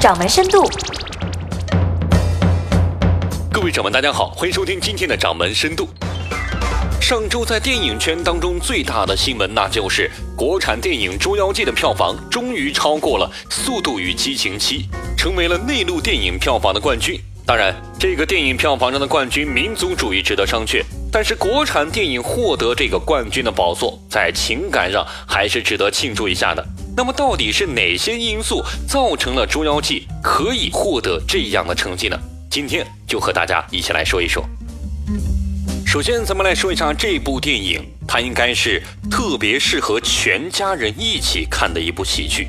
掌门深度。各位掌门，大家好，欢迎收听今天的掌门深度。上周在电影圈当中最大的新闻，那就是国产电影《捉妖记》的票房终于超过了《速度与激情七》，成为了内陆电影票房的冠军。当然，这个电影票房上的冠军，民族主义值得商榷。但是，国产电影获得这个冠军的宝座，在情感上还是值得庆祝一下的。那么，到底是哪些因素造成了《捉妖记》可以获得这样的成绩呢？今天就和大家一起来说一说。首先，咱们来说一下这部电影，它应该是特别适合全家人一起看的一部喜剧。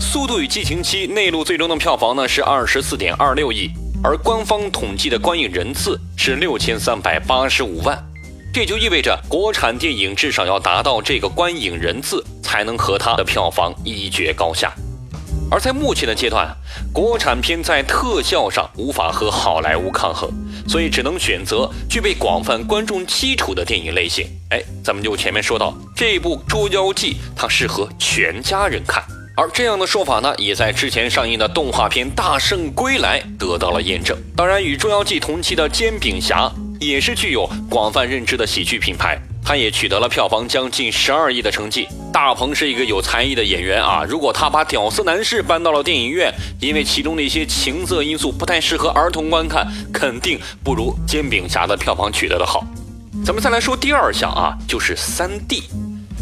《速度与激情七》内陆最终的票房呢是二十四点二六亿，而官方统计的观影人次是六千三百八十五万，这就意味着国产电影至少要达到这个观影人次，才能和它的票房一决高下。而在目前的阶段，国产片在特效上无法和好莱坞抗衡，所以只能选择具备广泛观众基础的电影类型。哎，咱们就前面说到这部《捉妖记》，它适合全家人看，而这样的说法呢，也在之前上映的动画片《大圣归来》得到了验证。当然，与《捉妖记》同期的《煎饼侠》也是具有广泛认知的喜剧品牌。他也取得了票房将近十二亿的成绩。大鹏是一个有才艺的演员啊，如果他把《屌丝男士》搬到了电影院，因为其中的一些情色因素不太适合儿童观看，肯定不如《煎饼侠》的票房取得的好。咱们再来说第二项啊，就是三 D，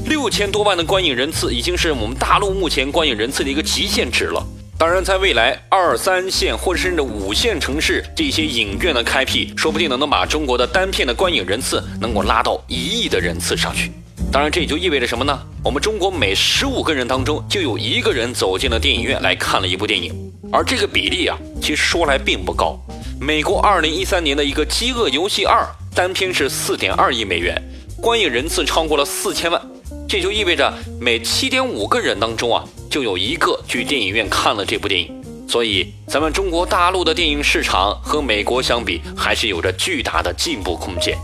六千多万的观影人次已经是我们大陆目前观影人次的一个极限值了。当然，在未来二三线或者甚至五线城市这些影院的开辟，说不定能能把中国的单片的观影人次能够拉到一亿的人次上去。当然，这也就意味着什么呢？我们中国每十五个人当中就有一个人走进了电影院来看了一部电影，而这个比例啊，其实说来并不高。美国二零一三年的一个《饥饿游戏二》单片是四点二亿美元，观影人次超过了四千万，这就意味着每七点五个人当中啊。就有一个去电影院看了这部电影，所以咱们中国大陆的电影市场和美国相比，还是有着巨大的进步空间。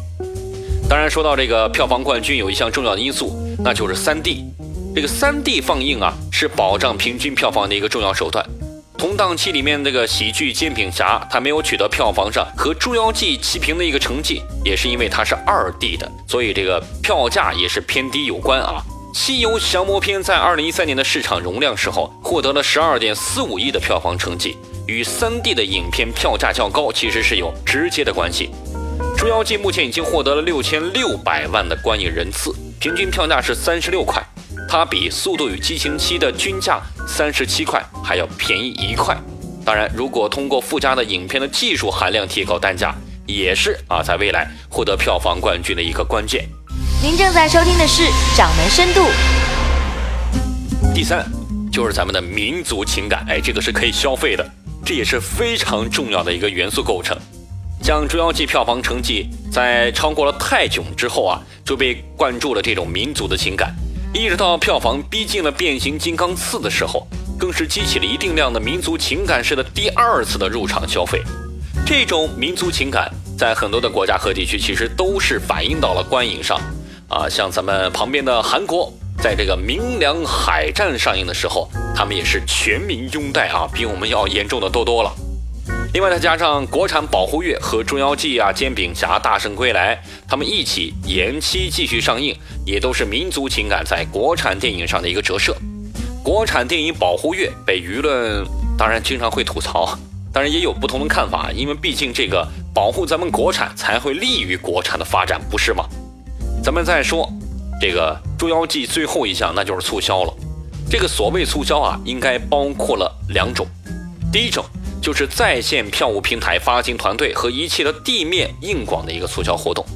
当然，说到这个票房冠军，有一项重要的因素，那就是 3D。这个 3D 放映啊，是保障平均票房的一个重要手段。同档期里面这个喜剧《煎饼侠》，它没有取得票房上和《捉妖记》齐平的一个成绩，也是因为它是 2D 的，所以这个票价也是偏低有关啊。《西游降魔篇》在二零一三年的市场容量时候，获得了十二点四五亿的票房成绩，与三 D 的影片票价较高其实是有直接的关系。《捉妖记》目前已经获得了六千六百万的观影人次，平均票价是三十六块，它比《速度与激情七》的均价三十七块还要便宜一块。当然，如果通过附加的影片的技术含量提高单价，也是啊，在未来获得票房冠军的一个关键。您正在收听的是《掌门深度》。第三，就是咱们的民族情感，哎，这个是可以消费的，这也是非常重要的一个元素构成。像《捉妖记》票房成绩在超过了《泰囧》之后啊，就被灌注了这种民族的情感，一直到票房逼近了《变形金刚四》的时候，更是激起了一定量的民族情感式的第二次的入场消费。这种民族情感在很多的国家和地区其实都是反映到了观影上。啊，像咱们旁边的韩国，在这个《明良海战》上映的时候，他们也是全民拥戴啊，比我们要严重的多多了。另外再加上国产保护月和《捉妖记》啊、《煎饼侠》《大圣归来》，他们一起延期继续上映，也都是民族情感在国产电影上的一个折射。国产电影保护月被舆论当然经常会吐槽，当然也有不同的看法，因为毕竟这个保护咱们国产才会利于国产的发展，不是吗？咱们再说这个《捉妖记》最后一项，那就是促销了。这个所谓促销啊，应该包括了两种。第一种就是在线票务平台发行团队和一切的地面硬广的一个促销活动。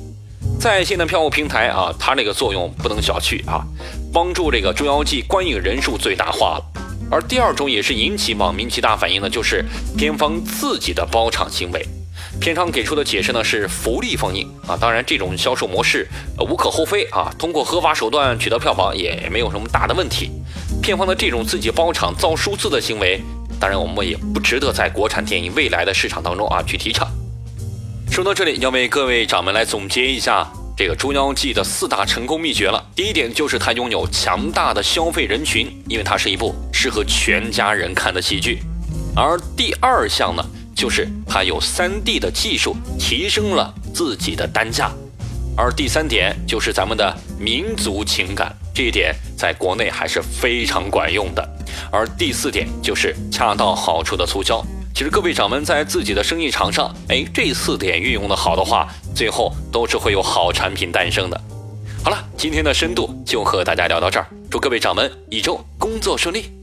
在线的票务平台啊，它这个作用不能小觑啊，帮助这个《捉妖记》观影人数最大化了。而第二种也是引起网民极大反应的，就是片方自己的包场行为。片商给出的解释呢是福利放映啊，当然这种销售模式呃无可厚非啊，通过合法手段取得票房也没有什么大的问题。片方的这种自己包场造数字的行为，当然我们也不值得在国产电影未来的市场当中啊去提倡。说到这里，要为各位掌门来总结一下这个《捉妖记》的四大成功秘诀了。第一点就是它拥有强大的消费人群，因为它是一部适合全家人看的喜剧。而第二项呢，就是它有 3D 的技术，提升了自己的单价。而第三点就是咱们的民族情感，这一点在国内还是非常管用的。而第四点就是恰到好处的促销。其实各位掌门在自己的生意场上，哎，这四点运用的好的话，最后都是会有好产品诞生的。好了，今天的深度就和大家聊到这儿，祝各位掌门一周工作顺利。